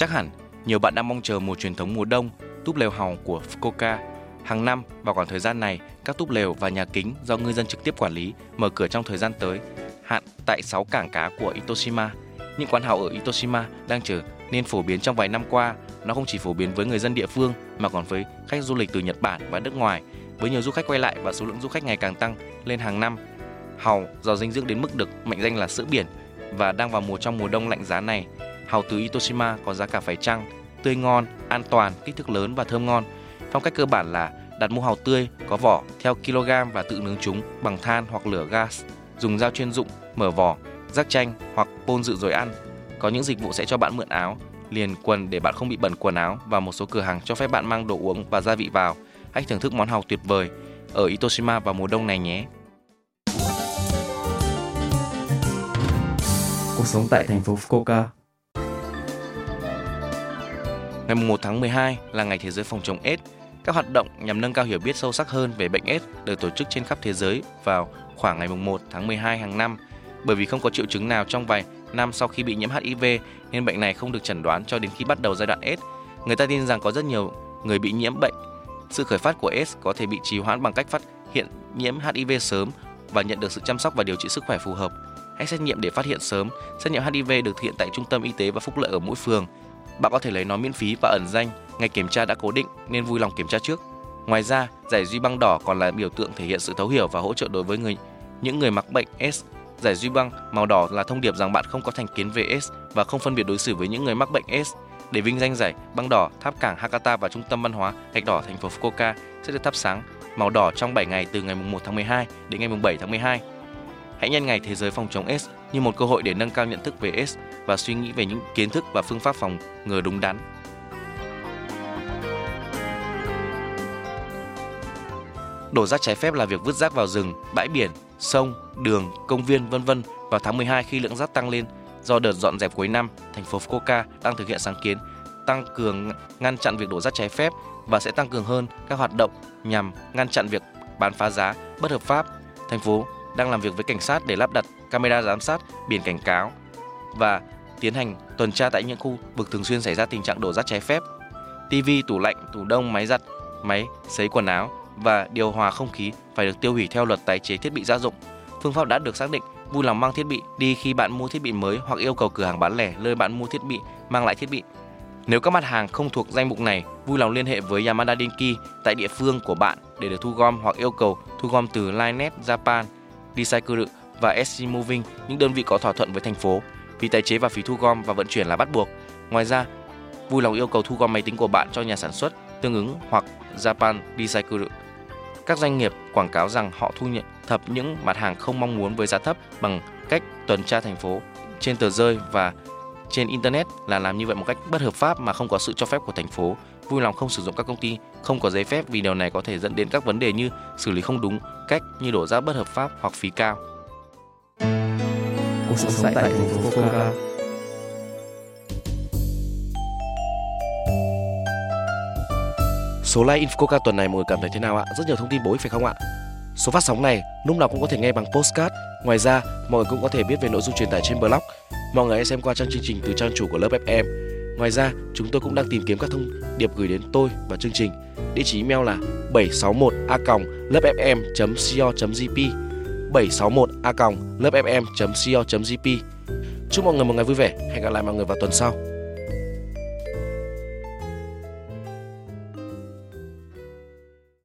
Chắc hẳn, nhiều bạn đang mong chờ mùa truyền thống mùa đông, túp lều hào của Fukuoka. Hàng năm vào khoảng thời gian này, các túp lều và nhà kính do ngư dân trực tiếp quản lý mở cửa trong thời gian tới, hạn tại 6 cảng cá của Itoshima. Những quán hào ở Itoshima đang trở nên phổ biến trong vài năm qua. Nó không chỉ phổ biến với người dân địa phương mà còn với khách du lịch từ Nhật Bản và nước ngoài. Với nhiều du khách quay lại và số lượng du khách ngày càng tăng lên hàng năm, hàu giàu dinh dưỡng đến mức được mệnh danh là sữa biển và đang vào mùa trong mùa đông lạnh giá này Hàu từ Itoshima có giá cả phải chăng, tươi ngon, an toàn, kích thước lớn và thơm ngon. Phong cách cơ bản là đặt mua hàu tươi, có vỏ theo kg và tự nướng chúng bằng than hoặc lửa gas, dùng dao chuyên dụng, mở vỏ, rắc chanh hoặc bôn dự rồi ăn. Có những dịch vụ sẽ cho bạn mượn áo, liền quần để bạn không bị bẩn quần áo và một số cửa hàng cho phép bạn mang đồ uống và gia vị vào. Hãy thưởng thức món hàu tuyệt vời ở Itoshima vào mùa đông này nhé. Cuộc sống tại thành phố Fukuoka Ngày 1 tháng 12 là ngày thế giới phòng chống AIDS. Các hoạt động nhằm nâng cao hiểu biết sâu sắc hơn về bệnh AIDS được tổ chức trên khắp thế giới vào khoảng ngày 1 tháng 12 hàng năm. Bởi vì không có triệu chứng nào trong vài năm sau khi bị nhiễm HIV nên bệnh này không được chẩn đoán cho đến khi bắt đầu giai đoạn AIDS. Người ta tin rằng có rất nhiều người bị nhiễm bệnh. Sự khởi phát của AIDS có thể bị trì hoãn bằng cách phát hiện nhiễm HIV sớm và nhận được sự chăm sóc và điều trị sức khỏe phù hợp. Hãy xét nghiệm để phát hiện sớm. Xét nghiệm HIV được thực hiện tại Trung tâm Y tế và Phúc lợi ở mỗi phường. Bạn có thể lấy nó miễn phí và ẩn danh, ngày kiểm tra đã cố định nên vui lòng kiểm tra trước. Ngoài ra, giải duy băng đỏ còn là biểu tượng thể hiện sự thấu hiểu và hỗ trợ đối với người những người mắc bệnh S. Giải duy băng màu đỏ là thông điệp rằng bạn không có thành kiến về S và không phân biệt đối xử với những người mắc bệnh S. Để vinh danh giải băng đỏ, tháp cảng Hakata và trung tâm văn hóa gạch đỏ thành phố Fukuoka sẽ được thắp sáng màu đỏ trong 7 ngày từ ngày 1 tháng 12 đến ngày 7 tháng 12. Hãy nhân ngày thế giới phòng chống S như một cơ hội để nâng cao nhận thức về S và suy nghĩ về những kiến thức và phương pháp phòng ngừa đúng đắn. Đổ rác trái phép là việc vứt rác vào rừng, bãi biển, sông, đường, công viên vân vân vào tháng 12 khi lượng rác tăng lên. Do đợt dọn dẹp cuối năm, thành phố Fukuoka đang thực hiện sáng kiến tăng cường ngăn chặn việc đổ rác trái phép và sẽ tăng cường hơn các hoạt động nhằm ngăn chặn việc bán phá giá bất hợp pháp. Thành phố đang làm việc với cảnh sát để lắp đặt camera giám sát, biển cảnh cáo và tiến hành tuần tra tại những khu vực thường xuyên xảy ra tình trạng đổ rác trái phép. TV, tủ lạnh, tủ đông, máy giặt, máy sấy quần áo và điều hòa không khí phải được tiêu hủy theo luật tái chế thiết bị gia dụng. Phương pháp đã được xác định, vui lòng mang thiết bị đi khi bạn mua thiết bị mới hoặc yêu cầu cửa hàng bán lẻ nơi bạn mua thiết bị mang lại thiết bị. Nếu các mặt hàng không thuộc danh mục này, vui lòng liên hệ với Yamada Denki tại địa phương của bạn để được thu gom hoặc yêu cầu thu gom từ linet Japan, Recycle và SC Moving, những đơn vị có thỏa thuận với thành phố. vì tái chế và phí thu gom và vận chuyển là bắt buộc. Ngoài ra, vui lòng yêu cầu thu gom máy tính của bạn cho nhà sản xuất tương ứng hoặc Japan Recycle. Các doanh nghiệp quảng cáo rằng họ thu nhận thập những mặt hàng không mong muốn với giá thấp bằng cách tuần tra thành phố trên tờ rơi và trên internet là làm như vậy một cách bất hợp pháp mà không có sự cho phép của thành phố. Vui lòng không sử dụng các công ty không có giấy phép vì điều này có thể dẫn đến các vấn đề như xử lý không đúng cách như đổ rác bất hợp pháp hoặc phí cao. Cuộc sống tại thành phố Fukuoka Số like Infoca tuần này mọi người cảm thấy thế nào ạ? Rất nhiều thông tin bổ ích phải không ạ? Số phát sóng này lúc nào cũng có thể nghe bằng postcard. Ngoài ra, mọi người cũng có thể biết về nội dung truyền tải trên blog. Mọi người hãy xem qua trang chương trình từ trang chủ của lớp FM. Ngoài ra, chúng tôi cũng đang tìm kiếm các thông điệp gửi đến tôi và chương trình. Địa chỉ email là 761a.lớpfm.co.jp 761a.lớpfm.co.jp Chúc mọi người một ngày vui vẻ. Hẹn gặp lại mọi người vào tuần sau.